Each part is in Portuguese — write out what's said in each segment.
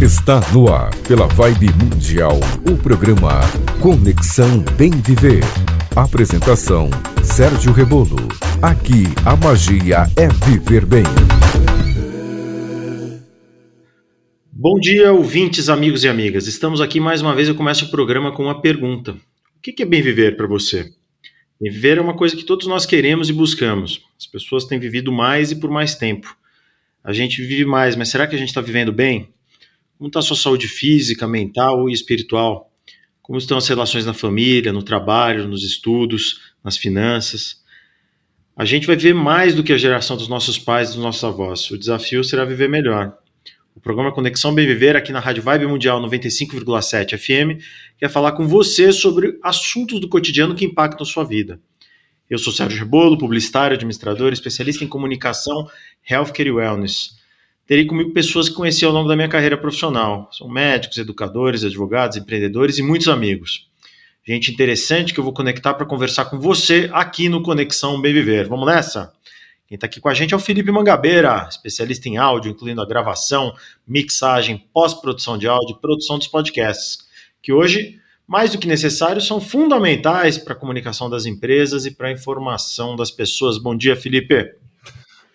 Está no ar, pela Vibe Mundial, o programa Conexão Bem Viver. Apresentação: Sérgio Rebolo. Aqui a magia é viver bem. Bom dia, ouvintes, amigos e amigas. Estamos aqui mais uma vez. Eu começo o programa com uma pergunta: O que é bem viver para você? Bem viver é uma coisa que todos nós queremos e buscamos. As pessoas têm vivido mais e por mais tempo. A gente vive mais, mas será que a gente está vivendo bem? Como está a sua saúde física, mental e espiritual? Como estão as relações na família, no trabalho, nos estudos, nas finanças? A gente vai ver mais do que a geração dos nossos pais e dos nossos avós. O desafio será viver melhor. O programa Conexão Bem Viver, aqui na Rádio Vibe Mundial 95,7 FM, quer falar com você sobre assuntos do cotidiano que impactam sua vida. Eu sou Sérgio Rebolo, publicitário, administrador, especialista em comunicação, healthcare e wellness terei comigo pessoas que conheci ao longo da minha carreira profissional. São médicos, educadores, advogados, empreendedores e muitos amigos. Gente interessante que eu vou conectar para conversar com você aqui no Conexão Bem Viver. Vamos nessa? Quem está aqui com a gente é o Felipe Mangabeira, especialista em áudio, incluindo a gravação, mixagem, pós-produção de áudio e produção dos podcasts, que hoje, mais do que necessários, são fundamentais para a comunicação das empresas e para a informação das pessoas. Bom dia, Felipe.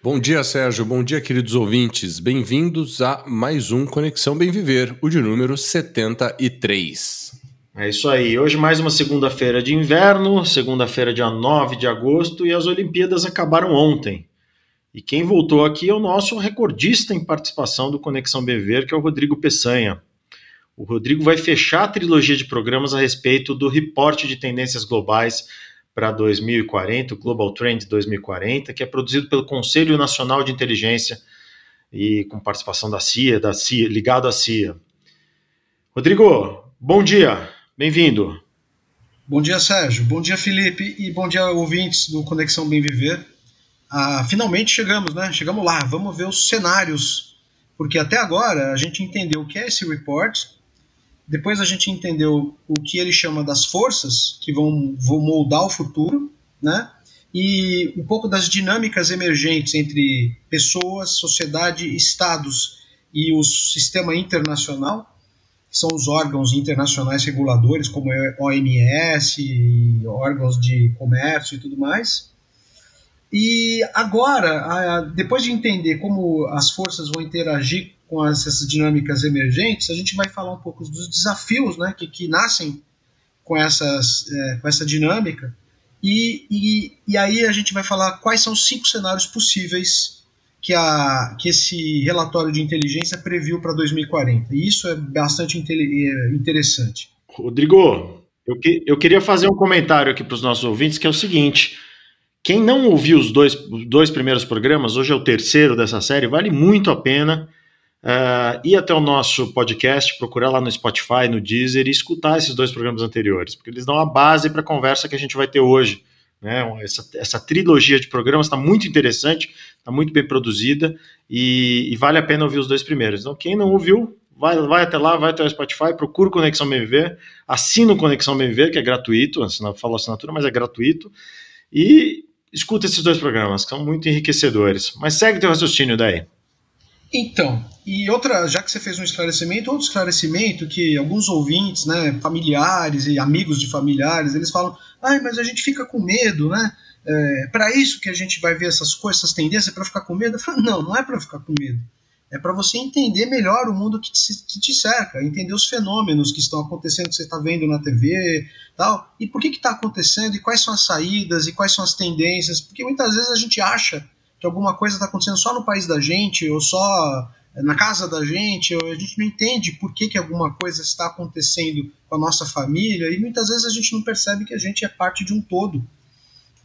Bom dia, Sérgio. Bom dia, queridos ouvintes. Bem-vindos a mais um Conexão Bem Viver, o de número 73. É isso aí. Hoje mais uma segunda-feira de inverno, segunda-feira, dia 9 de agosto, e as Olimpíadas acabaram ontem. E quem voltou aqui é o nosso recordista em participação do Conexão Bem Viver, que é o Rodrigo Peçanha. O Rodrigo vai fechar a trilogia de programas a respeito do reporte de tendências globais para 2040, o Global Trend 2040, que é produzido pelo Conselho Nacional de Inteligência e com participação da CIA, da CIA, ligado à CIA. Rodrigo, bom dia, bem-vindo. Bom dia, Sérgio. Bom dia, Felipe. E bom dia, ouvintes do Conexão Bem Viver. Ah, finalmente chegamos, né? Chegamos lá. Vamos ver os cenários. Porque até agora a gente entendeu o que é esse report, depois a gente entendeu o que ele chama das forças que vão, vão moldar o futuro, né? E um pouco das dinâmicas emergentes entre pessoas, sociedade, estados e o sistema internacional, que são os órgãos internacionais reguladores, como a OMS, órgãos de comércio e tudo mais. E agora, depois de entender como as forças vão interagir com essas dinâmicas emergentes, a gente vai falar um pouco dos desafios né, que, que nascem com, essas, é, com essa dinâmica, e, e, e, aí a gente vai falar quais são os cinco cenários possíveis que, a, que esse relatório de inteligência previu para 2040. E isso é bastante é, interessante. Rodrigo, eu, que, eu queria fazer um comentário aqui para os nossos ouvintes, que é o seguinte. Quem não ouviu os dois, dois primeiros programas, hoje é o terceiro dessa série, vale muito a pena uh, ir até o nosso podcast, procurar lá no Spotify, no Deezer e escutar esses dois programas anteriores, porque eles dão a base para a conversa que a gente vai ter hoje. Né? Essa, essa trilogia de programas está muito interessante, está muito bem produzida e, e, vale a pena ouvir os dois primeiros. Então, quem não ouviu, vai, vai até lá, vai até o Spotify, procura Conexão BMV, assina o Conexão BMV, que é gratuito, assina, falo assinatura, mas é gratuito, e escuta esses dois programas, que são muito enriquecedores. Mas segue teu raciocínio daí. Então, e outra, já que você fez um esclarecimento, outro esclarecimento que alguns ouvintes, né, familiares e amigos de familiares, eles falam, ai, mas a gente fica com medo, né? É, para isso que a gente vai ver essas coisas, essas tendências, para ficar com medo? Eu falo, não, não é para ficar com medo. É para você entender melhor o mundo que te, que te, cerca, entender os fenômenos que estão acontecendo, que você está vendo na TV, tal, e por que está acontecendo, e quais são as saídas, e quais são as tendências, porque muitas vezes a gente acha que alguma coisa está acontecendo só no país da gente, ou só eh, na casa da gente, a gente não entende por que, que alguma coisa está acontecendo com a nossa família, e muitas vezes a gente não percebe que a gente é parte de um todo.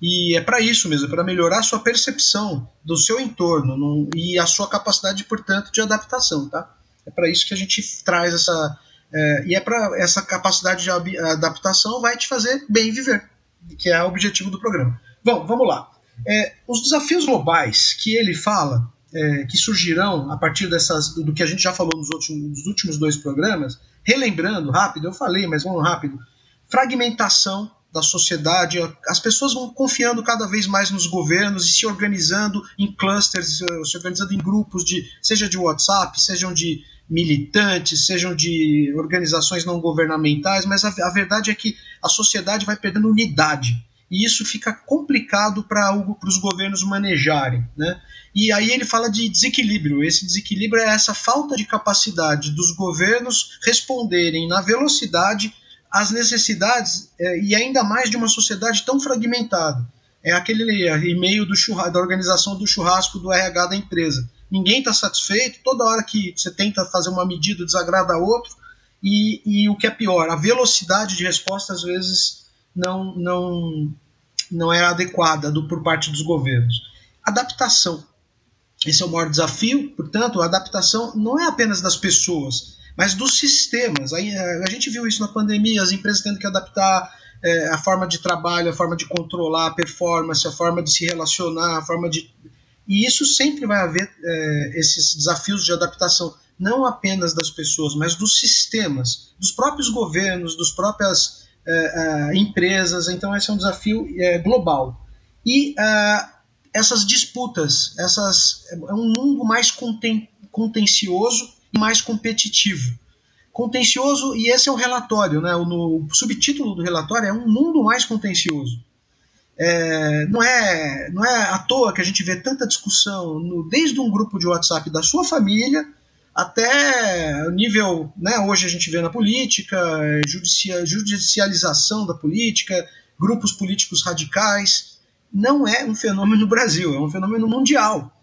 E é para isso mesmo, é para melhorar a sua percepção do seu entorno e a sua capacidade, portanto, de adaptação, tá? É para isso que a gente traz essa. É, e é para essa capacidade de adaptação vai te fazer bem viver, que é o objetivo do programa. Bom, vamos lá. É, os desafios globais que ele fala, é, que surgirão a partir dessas, do que a gente já falou nos últimos, nos últimos dois programas, relembrando rápido, eu falei, mas vamos rápido: fragmentação da sociedade, as pessoas vão confiando cada vez mais nos governos e se organizando em clusters, se organizando em grupos de, seja de WhatsApp, sejam de, militantes, sejam de organizações não governamentais, mas a, a verdade é que a sociedade vai perdendo unidade e isso fica complicado para os governos manejarem. Né? E aí ele fala de desequilíbrio. Esse desequilíbrio é essa falta de capacidade dos governos responderem na velocidade às necessidades é, e ainda mais de uma sociedade tão fragmentada. É aquele e-mail do da organização do churrasco do RH da empresa. Ninguém está satisfeito, toda hora que você tenta fazer uma medida desagrada a outro, e, e o que é pior, a velocidade de resposta às vezes não, não, não é adequada do, por parte dos governos. Adaptação. Esse é o maior desafio, portanto, a adaptação não é apenas das pessoas, mas dos sistemas. A, a gente viu isso na pandemia, as empresas tendo que adaptar é, a forma de trabalho, a forma de controlar a performance, a forma de se relacionar, a forma de. E isso sempre vai haver é, esses desafios de adaptação, não apenas das pessoas, mas dos sistemas, dos próprios governos, dos próprias é, é, empresas. Então, esse é um desafio é, global. E essas disputas, essas, é um mundo mais conten, contencioso e mais competitivo. Contencioso, e esse é o relatório, né? o, o subtítulo do relatório é Um Mundo Mais Contencioso. É, não, é, não é à toa que a gente vê tanta discussão no, desde um grupo de WhatsApp da sua família até o nível, né, hoje a gente vê na política, judicia, judicialização da política, grupos políticos radicais. Não é um fenômeno no Brasil, é um fenômeno mundial.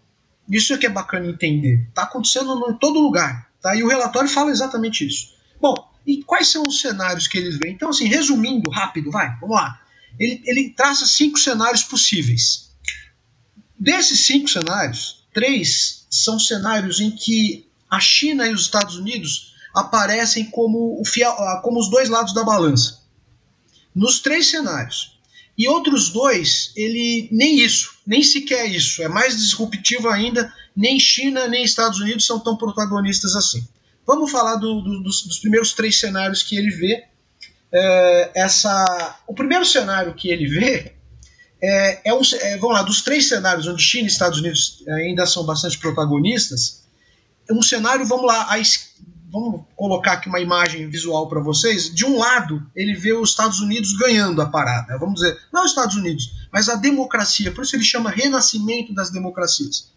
Isso é que é bacana entender. Está acontecendo em todo lugar. Tá? E o relatório fala exatamente isso. Bom, e quais são os cenários que eles veem? Então, assim, resumindo rápido, vai, vamos lá. Ele, ele traça cinco cenários possíveis. Desses cinco cenários, três são cenários em que a China e os Estados Unidos aparecem como, o ah, como os dois lados da balança. Nos três cenários. E outros dois, ele nem isso, nem sequer isso. É mais disruptivo ainda. Nem China nem Estados Unidos são tão protagonistas assim. Vamos falar do, do, dos, dos, primeiros três cenários que ele vê. É, essa, o primeiro cenário que ele vê é, é, um, é, vamos lá, dos três cenários onde China e Estados Unidos ainda são bastante protagonistas, um cenário, vamos lá, a, vamos colocar aqui uma imagem visual para vocês. De um lado, ele vê os Estados Unidos ganhando a parada. Vamos dizer, não os Estados Unidos, mas a democracia. Por isso ele chama renascimento das democracias.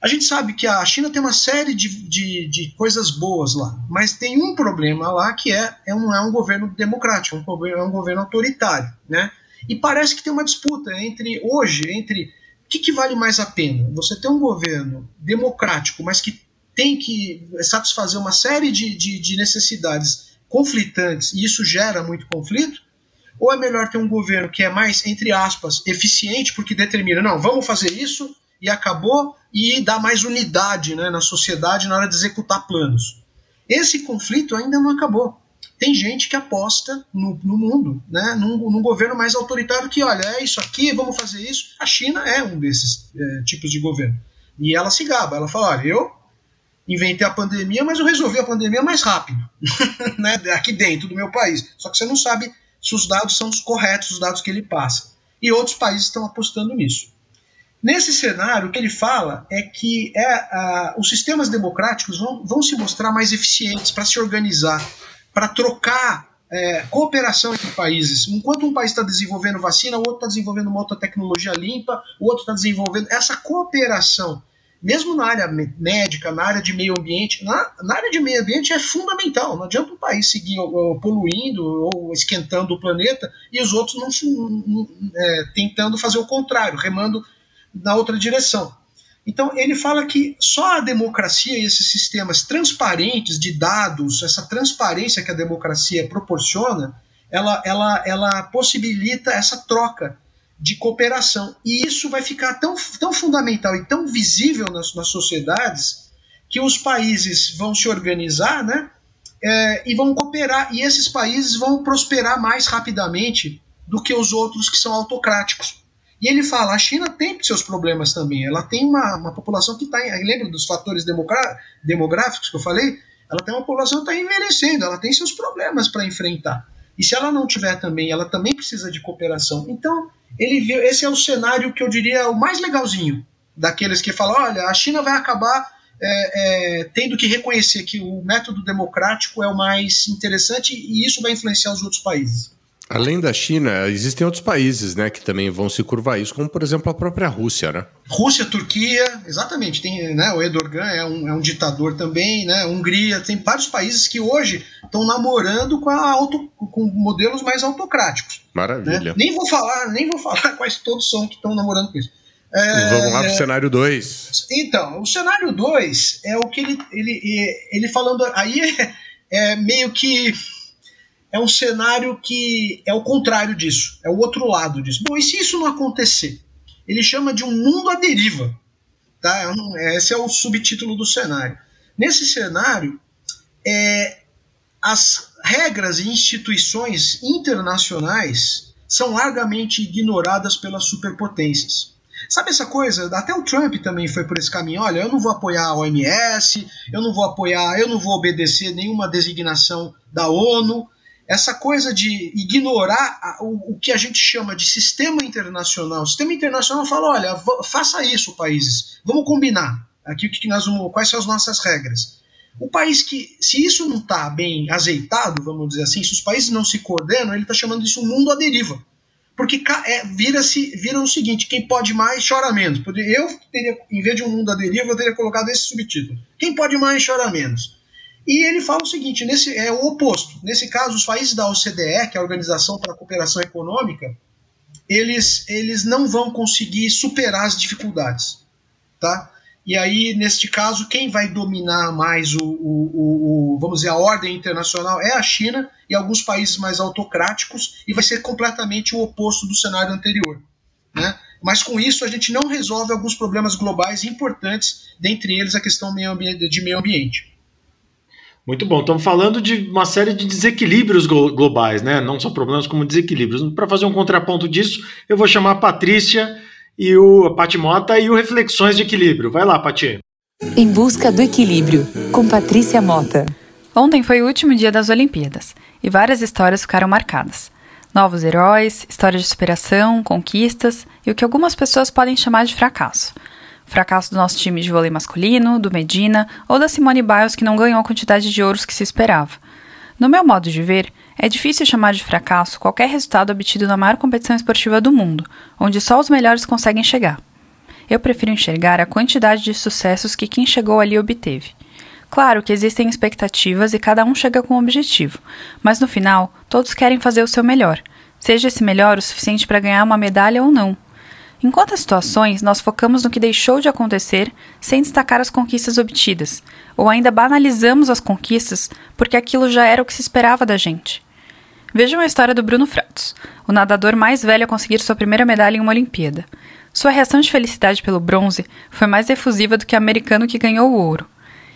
A gente sabe que a China tem uma série de, de, de coisas boas lá, mas tem um problema lá que é, é, um, é um governo democrático, um governo, é um governo autoritário. Né? E parece que tem uma disputa entre hoje entre o que, que vale mais a pena? Você ter um governo democrático, mas que tem que satisfazer uma série de, de, de necessidades conflitantes e isso gera muito conflito? Ou é melhor ter um governo que é mais, entre aspas, eficiente, porque determina, não, vamos fazer isso e acabou, e dá mais unidade né, na sociedade na hora de executar planos? Esse conflito ainda não acabou tem gente que aposta no, no mundo, né, num, num, governo mais autoritário que, olha, é isso aqui, vamos fazer isso. A China é um desses é, tipos de governo. E ela se gaba, ela fala, olha, eu inventei a pandemia, mas eu resolvi a pandemia mais rápido, né, aqui dentro do meu país. Só que você não sabe se os dados são os corretos, os dados que ele passa. E outros países estão apostando nisso. Nesse cenário, o que ele fala é que é, os sistemas democráticos vão, vão se mostrar mais eficientes para se organizar, para trocar é, cooperação entre países. Enquanto um país está desenvolvendo vacina, o outro está desenvolvendo uma outra tecnologia limpa, o outro está desenvolvendo. Essa cooperação, mesmo na área médica, na área de meio ambiente, na, na área de meio ambiente é fundamental. Não adianta um país seguir ou, poluindo ou esquentando o planeta e os outros não, não é, tentando fazer o contrário, remando na outra direção. Então, ele fala que só a democracia e esses sistemas transparentes de dados, essa transparência que a democracia proporciona, ela, ela, ela possibilita essa troca de cooperação. E isso vai ficar tão, tão fundamental e tão visível nas, nas sociedades que os países vão se organizar né, é, e vão cooperar. E esses países vão prosperar mais rapidamente do que os outros que são autocráticos. E ele fala, a China tem seus problemas também. Ela tem uma, uma população que está. Lembra dos fatores demográficos que eu falei? Ela tem uma população que está envelhecendo, ela tem seus problemas para enfrentar. E se ela não tiver também, ela também precisa de cooperação. Então, ele viu, esse é o cenário que eu diria o mais legalzinho daqueles que falam, olha, a China vai acabar é, é, tendo que reconhecer que o método democrático é o mais interessante e isso vai influenciar os outros países. Além da China, existem outros países, né, que também vão se curvar isso, como por exemplo a própria Rússia, né? Rússia, Turquia, exatamente. Tem, né, o Erdogan é um, é um ditador também, né? Hungria, tem vários países que hoje estão namorando com, a auto, com modelos mais autocráticos. Maravilha. Né? Nem vou falar, nem vou falar quais todos são que estão namorando com isso. É, Vamos lá para o cenário 2. Então, o cenário 2 é o que ele, ele, ele falando. Aí é, é meio que é um cenário que é o contrário disso, é o outro lado disso. Bom, e se isso não acontecer? Ele chama de um mundo à deriva. Tá? É esse é o subtítulo do cenário. Nesse cenário, é, as regras e instituições internacionais são largamente ignoradas pelas superpotências. Sabe essa coisa? Até o Trump também foi por esse caminho. Olha, eu não vou apoiar a OMS, eu não vou apoiar, eu não vou obedecer nenhuma designação da ONU, essa coisa de ignorar a, o, o, que a gente chama de sistema internacional. O sistema internacional fala: olha, faça isso, países, vamos combinar aqui o que nós vamos, quais são as nossas regras. O país que, se isso não está bem azeitado, vamos dizer assim, se os países não se coordenam, ele está chamando isso mundo à deriva. Porque é, vira-se vira o seguinte: quem pode mais chora menos. Eu teria, em vez de um mundo à deriva, eu teria colocado esse subtítulo: quem pode mais chora menos. E ele fala o seguinte: nesse, é o oposto. Nesse caso, os países da OCDE, que é a Organização para a Cooperação Econômica, eles, eles não vão conseguir superar as dificuldades. Tá? E aí, neste caso, quem vai dominar mais o, o, o, vamos dizer, a ordem internacional é a China e alguns países mais autocráticos, e vai ser completamente o oposto do cenário anterior. Né? Mas com isso a gente não resolve alguns problemas globais importantes, dentre eles a questão de meio ambiente. Muito bom. Estamos falando de uma série de desequilíbrios globais, né? Não só problemas, como desequilíbrios. Para fazer um contraponto disso, eu vou chamar a Patrícia e o a Pati Mota e o Reflexões de Equilíbrio. Vai lá, Pati. Em busca do equilíbrio, com Patrícia Mota. Ontem foi o último dia das Olimpíadas e várias histórias ficaram marcadas. Novos heróis, histórias de superação, conquistas e o que algumas pessoas podem chamar de fracasso fracasso do nosso time de vôlei masculino, do Medina ou da Simone Biles que não ganhou a quantidade de ouros que se esperava. No meu modo de ver, é difícil chamar de fracasso qualquer resultado obtido na maior competição esportiva do mundo, onde só os melhores conseguem chegar. Eu prefiro enxergar a quantidade de sucessos que quem chegou ali obteve. Claro que existem expectativas e cada um chega com um objetivo, mas no final, todos querem fazer o seu melhor, seja esse melhor o suficiente para ganhar uma medalha ou não. Em quantas situações nós focamos no que deixou de acontecer sem destacar as conquistas obtidas, ou ainda banalizamos as conquistas porque aquilo já era o que se esperava da gente? Vejam a história do Bruno Fratos, o nadador mais velho a conseguir sua primeira medalha em uma Olimpíada. Sua reação de felicidade pelo bronze foi mais efusiva do que o americano que ganhou o ouro.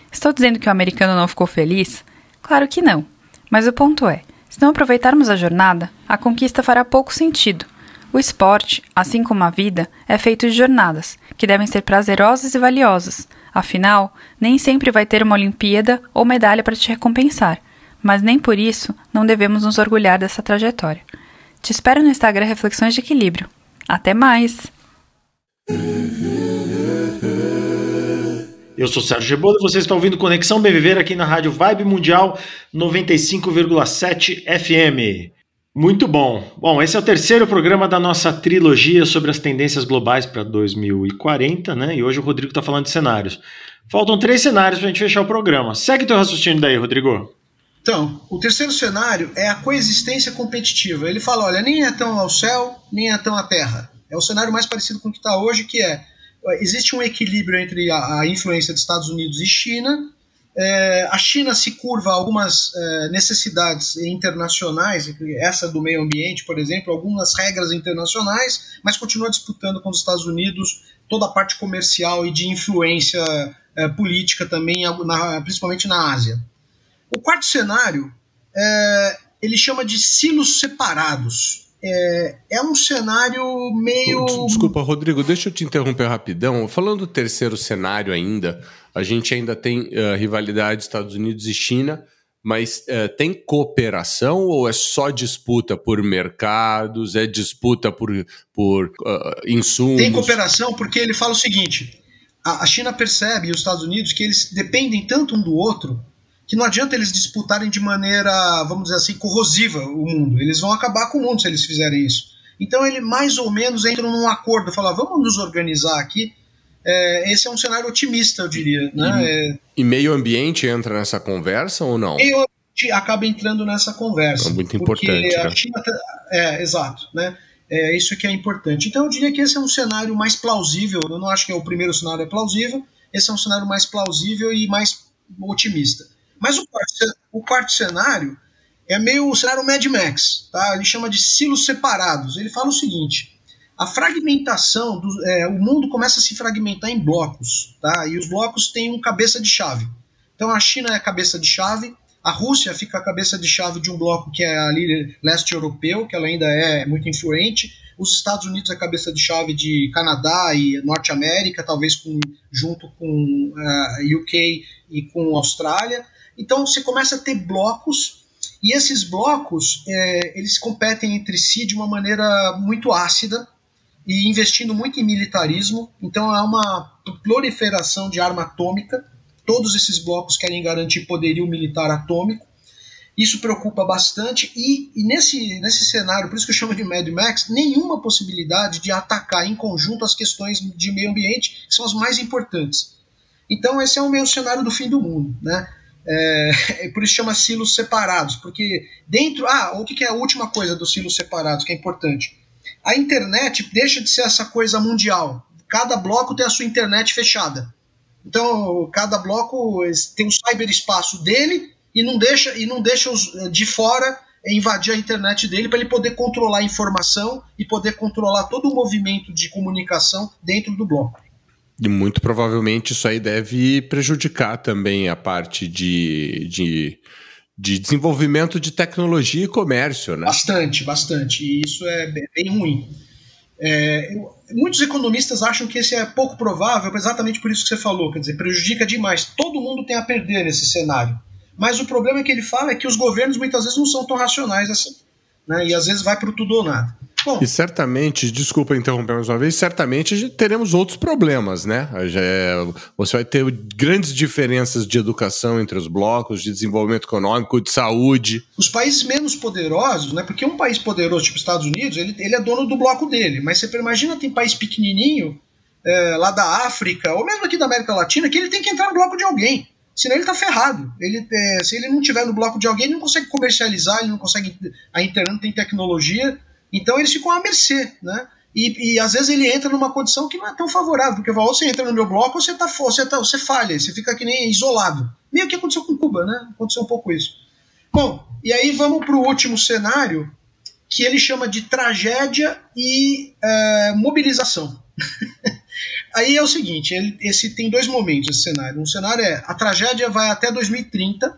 Estou dizendo que o americano não ficou feliz? Claro que não. Mas o ponto é: se não aproveitarmos a jornada, a conquista fará pouco sentido o esporte, assim como a vida, é feito de jornadas, que devem ser prazerosas e valiosas. Afinal, nem sempre vai ter uma Olimpíada ou medalha para te recompensar, mas nem por isso não devemos nos orgulhar dessa trajetória. Te espero no Instagram Reflexões de Equilíbrio. Até mais! Eu sou Sérgio Rebolo e você está ouvindo Conexão Bem Viver aqui na Rádio Vibe Mundial 95,7 FM. Muito bom. Bom, esse é o terceiro programa da nossa trilogia sobre as tendências globais para 2040, né? E hoje o Rodrigo está falando de cenários. Faltam três cenários para a gente fechar o programa. Segue teu raciocínio daí, Rodrigo. Então, o terceiro cenário é a coexistência competitiva. Ele fala, olha, nem é tão ao céu, nem é tão à terra. É o cenário mais parecido com o que está hoje, que é existe um equilíbrio entre a, a influência dos Estados Unidos e China, é, a China se curva a algumas é, necessidades internacionais, essa do meio ambiente, por exemplo, algumas regras internacionais, mas continua disputando com os Estados Unidos toda a parte comercial e de influência é, política também, na, principalmente na Ásia. O quarto cenário é, ele chama de silos separados. É, é, um cenário meio. Desculpa, Rodrigo, deixa eu te interromper rapidão. Falando do terceiro cenário ainda, a gente ainda tem uh, rivalidade Estados Unidos e China, mas uh, tem cooperação ou é só disputa por mercados, é disputa por, por uh, insumos? Tem cooperação porque ele fala o seguinte: a, a China percebe e os Estados Unidos que eles dependem tanto um do outro que não adianta eles disputarem de maneira, vamos dizer assim, corrosiva o mundo. Eles vão acabar com o mundo se eles fizerem isso. Então ele mais ou menos entra num acordo, fala, vamos nos organizar aqui. É, esse é um cenário otimista, eu diria. Né? E, é, e meio ambiente entra nessa conversa ou não? Meio ambiente acaba entrando nessa conversa. É muito importante. Né? China, é, exato. Né? É isso que é importante. Então eu diria que esse é um cenário mais plausível. Eu não acho que é o primeiro cenário é plausível. Esse é um cenário mais plausível e mais otimista. Mas o quarto, o quarto cenário é meio o cenário Mad Max, tá? Ele chama de silos separados. Ele fala o seguinte: a fragmentação, do, é, o mundo começa a se fragmentar em blocos, tá? E os blocos têm um cabeça de chave. Então a China é a cabeça de chave, a Rússia fica a cabeça de chave de um bloco que é ali leste europeu, que ela ainda é muito influente. Os Estados Unidos é a cabeça de chave de Canadá e Norte América, talvez com, junto com uh, é, UK e com Austrália. Então você começa a ter blocos e esses blocos é, eles competem entre si de uma maneira muito ácida e investindo muito em militarismo. Então há uma proliferação de arma atômica. Todos esses blocos querem garantir poderio militar atômico. Isso preocupa bastante e, e, nesse, nesse cenário, por isso que eu chamo de Mad Max, nenhuma possibilidade de atacar em conjunto as questões de meio ambiente, que são as mais importantes. Então esse é o meu cenário do fim do mundo, né? É, é, por isso chama silos separados, porque dentro. Ah, o que é a última coisa dos silos separados que é importante? A internet deixa de ser essa coisa mundial. Cada bloco tem a sua internet fechada. Então, cada bloco tem um cyberespaço dele e não deixa e não deixa os eh, de fora invadir a internet dele para ele poder controlar a informação e poder controlar todo o movimento de comunicação dentro do bloco. E muito provavelmente isso aí deve prejudicar também a parte de, de, de desenvolvimento de tecnologia e comércio, né? Bastante, bastante. E isso é bem, ruim. É, muitos economistas acham que esse é pouco provável, exatamente por isso que você falou, quer dizer, prejudica demais. Todo mundo tem a perder nesse cenário. Mas o problema que ele fala é que os governos muitas vezes não são tão racionais assim. Né? E às vezes vai para o tudo ou nada. Bom, e certamente, desculpa interromper mais uma vez, certamente teremos outros problemas, né? É, você vai ter grandes diferenças de educação entre os blocos, de desenvolvimento econômico, de saúde. Os países menos poderosos, né? Porque um país poderoso, tipo Estados Unidos, ele, ele é dono do bloco dele. Mas você imagina, tem país pequenininho, é, lá da África, ou mesmo aqui da América Latina, que ele tem que entrar no bloco de alguém. Senão ele tá ferrado. Ele, é, se ele não tiver no bloco de alguém, ele não consegue comercializar, ele não consegue. A internet não tem tecnologia. Então eles ficam à mercê, né? E, e, às vezes ele entra numa condição que não é tão favorável, porque ou você entra no meu bloco ou você, tá, você, tá, você falha, você fica que nem isolado. Meio que aconteceu com Cuba, né? Aconteceu um pouco isso. Bom, e aí vamos para o último cenário, que ele chama de tragédia e é, mobilização. aí é o seguinte, ele, esse tem dois momentos esse cenário. Um cenário é a tragédia vai até 2030,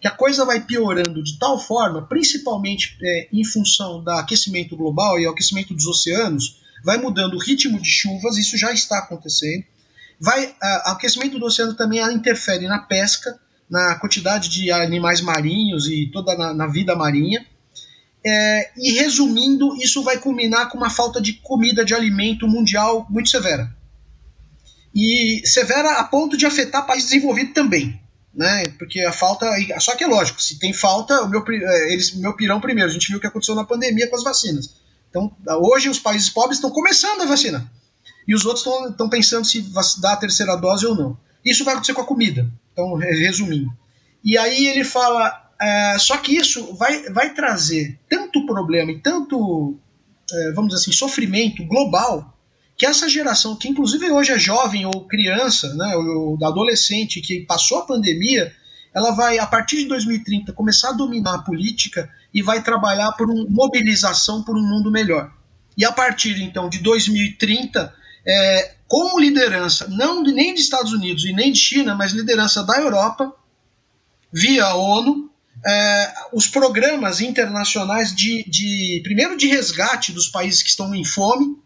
que a coisa vai piorando de tal forma, principalmente é, em função do aquecimento global e aquecimento dos oceanos, vai mudando o ritmo de chuvas, isso já está acontecendo. Vai, a, o aquecimento do oceano também interfere na pesca, na quantidade de animais marinhos e toda na, na vida marinha. É, e resumindo, isso vai culminar com uma falta de comida, de alimento mundial muito severa. E severa a ponto de afetar países desenvolvidos também né? Porque a falta. Só que é lógico, se tem falta, o meu, é, eles, meu pirão primeiro. A gente viu o que aconteceu na pandemia com as vacinas. Então, hoje os países pobres estão começando a vacinar. E os outros estão pensando se dar a terceira dose ou não. Isso vai acontecer com a comida. Então, resumindo. E aí ele fala. É, só que isso vai, vai trazer tanto problema e tanto, é, vamos dizer assim, sofrimento global que essa geração, que inclusive hoje é jovem ou criança, né, ou adolescente, que passou a pandemia, ela vai, a partir de 2030, começar a dominar a política e vai trabalhar por uma mobilização por um mundo melhor. E a partir, então, de 2030, é, com liderança, não nem dos Estados Unidos e nem de China, mas liderança da Europa, via ONU, é, os programas internacionais de, de, primeiro, de resgate dos países que estão em fome,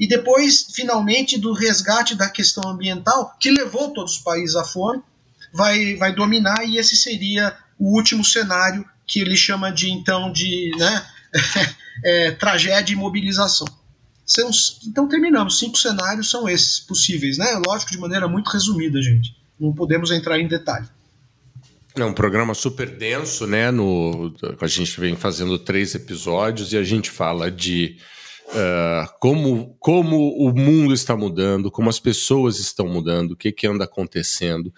e depois, finalmente, do resgate da questão ambiental, que levou todos os países à fome, vai, vai dominar, e esse seria o último cenário que ele chama de, então, de né, é, tragédia e mobilização. São, então terminamos. Cinco cenários são esses possíveis, né? Lógico, de maneira muito resumida, gente. Não podemos entrar em detalhe. É um programa super denso, né? No, a gente vem fazendo três episódios e a gente fala de uh, como, como o mundo está mudando, como as pessoas estão mudando, o que, que anda acontecendo.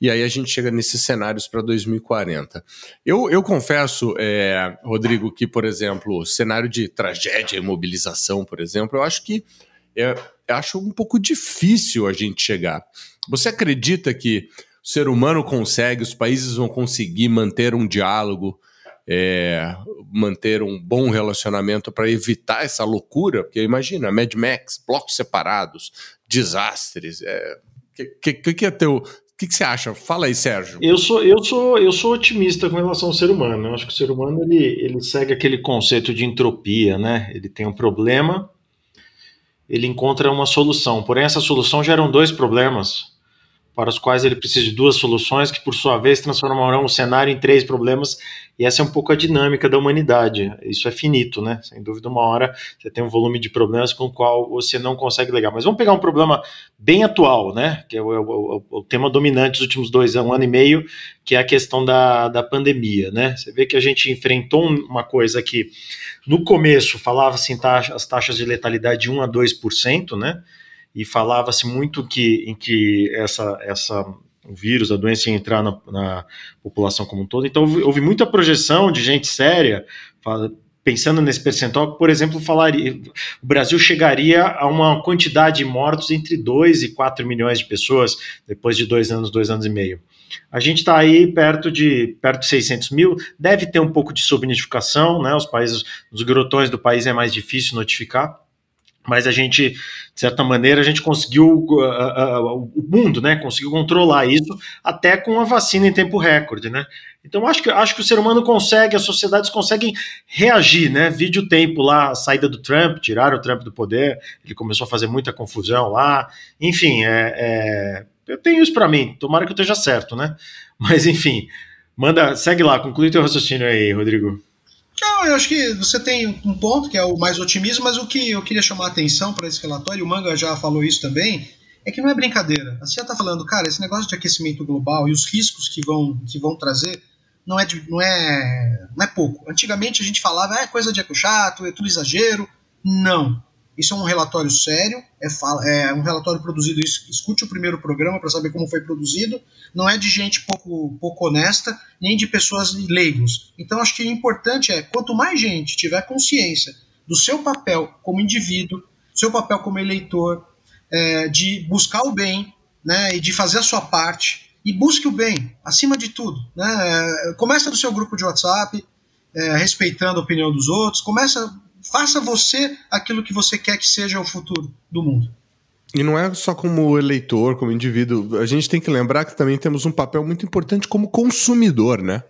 E aí a gente chega nesses cenários para 2040. Eu, eu confesso, é, Rodrigo, que, por exemplo, cenário de tragédia e mobilização, por exemplo, eu acho que é, eu acho um pouco difícil a gente chegar. Você acredita que o ser humano consegue, os países vão conseguir manter um diálogo, é, manter um bom relacionamento para evitar essa loucura? Porque imagina, Mad Max, blocos separados, desastres. O é, que, que, que, é teu. O que, que, você acha? Fala aí, Sérgio. Eu sou, eu sou, eu sou otimista com relação ao ser humano. Eu acho que o ser humano ele, ele segue aquele conceito de entropia, né? Ele tem um problema, ele encontra uma solução. Porém, essa solução gera dois problemas para os quais ele precisa de duas soluções, que por sua vez transformarão o cenário em três problemas, e essa é um pouco a dinâmica da humanidade. Isso é finito, né? Sem dúvida, uma hora você tem um volume de problemas com o qual você não consegue ligar. Mas vamos pegar um problema bem atual, né? Que é o, o, o tema dominante dos últimos dois anos, um ano e meio, que é a questão da, da pandemia, né? Você vê que a gente enfrentou uma coisa que no começo falava-se em taxa, as taxas de letalidade de 1 a 2%, né? E falava-se muito que, em que essa, essa, o vírus, a doença ia entrar na, na população como um todo. Então, houve, houve muita projeção de gente séria, pensando nesse percentual, por exemplo, falaria, o Brasil chegaria a uma quantidade de mortos entre 2 e 4 milhões de pessoas depois de dois anos, dois anos e meio. A gente está aí perto de perto de 600 mil, deve ter um pouco de subnotificação, né? Os países, os grotões do país é mais difícil notificar, mas a gente, de certa maneira, a gente conseguiu, uh, uh, uh, o mundo, né, conseguiu controlar isso até com a vacina em tempo recorde, né. Então acho que, acho que o ser humano consegue, as sociedades conseguem reagir, né, vide o tempo lá, a saída do Trump, tiraram o Trump do poder, ele começou a fazer muita confusão lá, enfim, é, é eu tenho isso para mim, tomara que eu esteja certo, né, mas enfim, manda, segue lá, conclui teu raciocínio aí, Rodrigo. Não, eu acho que você tem um ponto que é o mais otimismo, mas o que eu queria chamar a atenção para esse relatório, o Manga já falou isso também, é que não é brincadeira. A CIA está falando, cara, esse negócio de aquecimento global e os riscos que vão, que vão trazer não é, não, é, não é pouco. Antigamente a gente falava, ah, é coisa de eco chato, é tudo exagero. Não. Isso é um relatório sério, é, é um relatório produzido. Escute o primeiro programa para saber como foi produzido. Não é de gente pouco, pouco honesta, nem de pessoas leigos. Então, acho que o importante é: quanto mais gente tiver consciência do seu papel como indivíduo, seu papel como eleitor, é, de buscar o bem né, e de fazer a sua parte, e busque o bem, acima de tudo. Né? É, começa do seu grupo de WhatsApp, é, respeitando a opinião dos outros, começa Faça você aquilo que você quer que seja o futuro do mundo. E não é só como eleitor, como indivíduo. A gente tem que lembrar que também temos um papel muito importante como consumidor, né?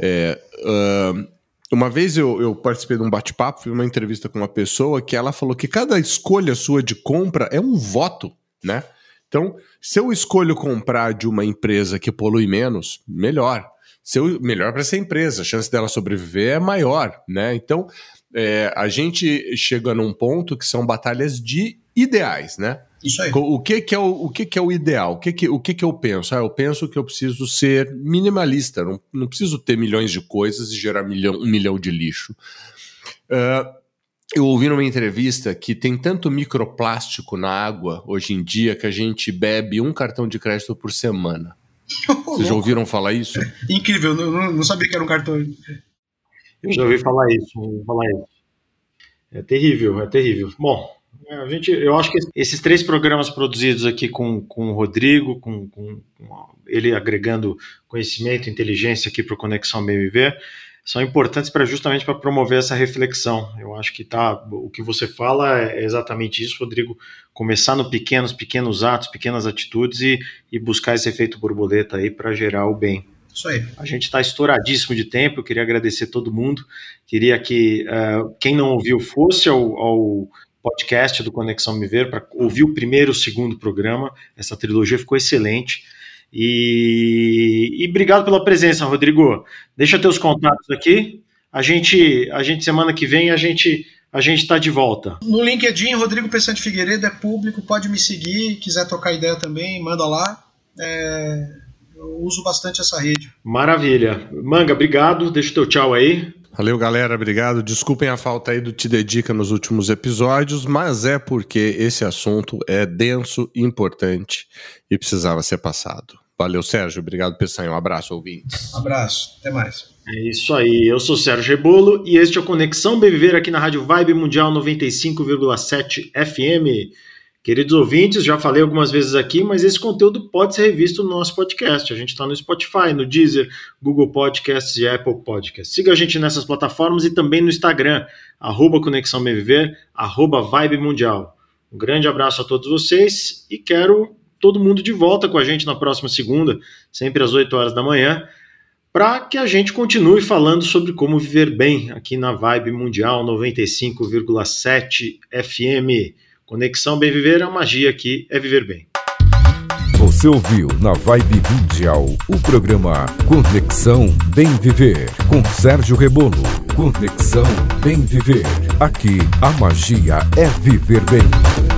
É, uh, uma vez eu, eu, participei de um bate-papo, fiz uma entrevista com uma pessoa que ela falou que cada escolha sua de compra é um voto, né? Então, se eu escolho comprar de uma empresa que polui menos, melhor. Se eu, melhor para essa empresa, a chance dela sobreviver é maior, né? Então, é, a gente chega num ponto que são batalhas de ideais, né? Isso aí. O que, que, é, o, o que, que é o ideal? O que, que, o que, que eu penso? Ah, eu penso que eu preciso ser minimalista, não, não preciso ter milhões de coisas e gerar milhão, um milhão de lixo. Uh, eu ouvi numa entrevista que tem tanto microplástico na água hoje em dia que a gente bebe um cartão de crédito por semana. Vocês já ouviram falar isso? Incrível, não, não sabia que era um cartão. Eu já ouvi falar isso, ouvi falar isso. É terrível, é terrível. Bom, é, a gente, eu acho que esses três programas produzidos aqui com, com o Rodrigo, com, com, com ele agregando conhecimento, inteligência aqui para o Conexão BMV, são importantes para justamente para promover essa reflexão. Eu acho que tá, o que você fala é exatamente isso, Rodrigo. Começar no pequenos, pequenos atos, pequenas atitudes e, e buscar esse efeito borboleta aí para gerar o bem. Isso aí. A gente está estouradíssimo de tempo, eu queria agradecer todo mundo. Queria que uh, quem não ouviu fosse ao, ao podcast do Conexão Me Ver para ouvir o primeiro e o segundo programa. Essa trilogia ficou excelente. E, e obrigado pela presença, Rodrigo. Deixa teus contatos aqui. A gente, a gente semana que vem a gente a gente está de volta? No LinkedIn, Rodrigo Pessante Figueiredo é público, pode me seguir, quiser trocar ideia também, manda lá. É, eu uso bastante essa rede. Maravilha. Manga, obrigado. Deixa o teu tchau aí. Valeu, galera. Obrigado. Desculpem a falta aí do Te Dedica nos últimos episódios, mas é porque esse assunto é denso, importante e precisava ser passado. Valeu, Sérgio. Obrigado, Peçanha. Um abraço, ouvintes. Um abraço. Até mais. É isso aí, eu sou Sérgio Rebolo e este é o Conexão Bem Viver aqui na Rádio Vibe Mundial 95,7 FM. Queridos ouvintes, já falei algumas vezes aqui, mas esse conteúdo pode ser revisto no nosso podcast. A gente está no Spotify, no Deezer, Google Podcasts e Apple Podcasts. Siga a gente nessas plataformas e também no Instagram, arroba Conexão Viver, arroba Vibe Mundial. Um grande abraço a todos vocês e quero todo mundo de volta com a gente na próxima segunda, sempre às 8 horas da manhã para que a gente continue falando sobre como viver bem aqui na Vibe Mundial 95,7 FM. Conexão Bem Viver, a magia aqui é viver bem. Você ouviu na Vibe Mundial o programa Conexão Bem Viver com Sérgio Rebolo. Conexão Bem Viver. Aqui a magia é viver bem.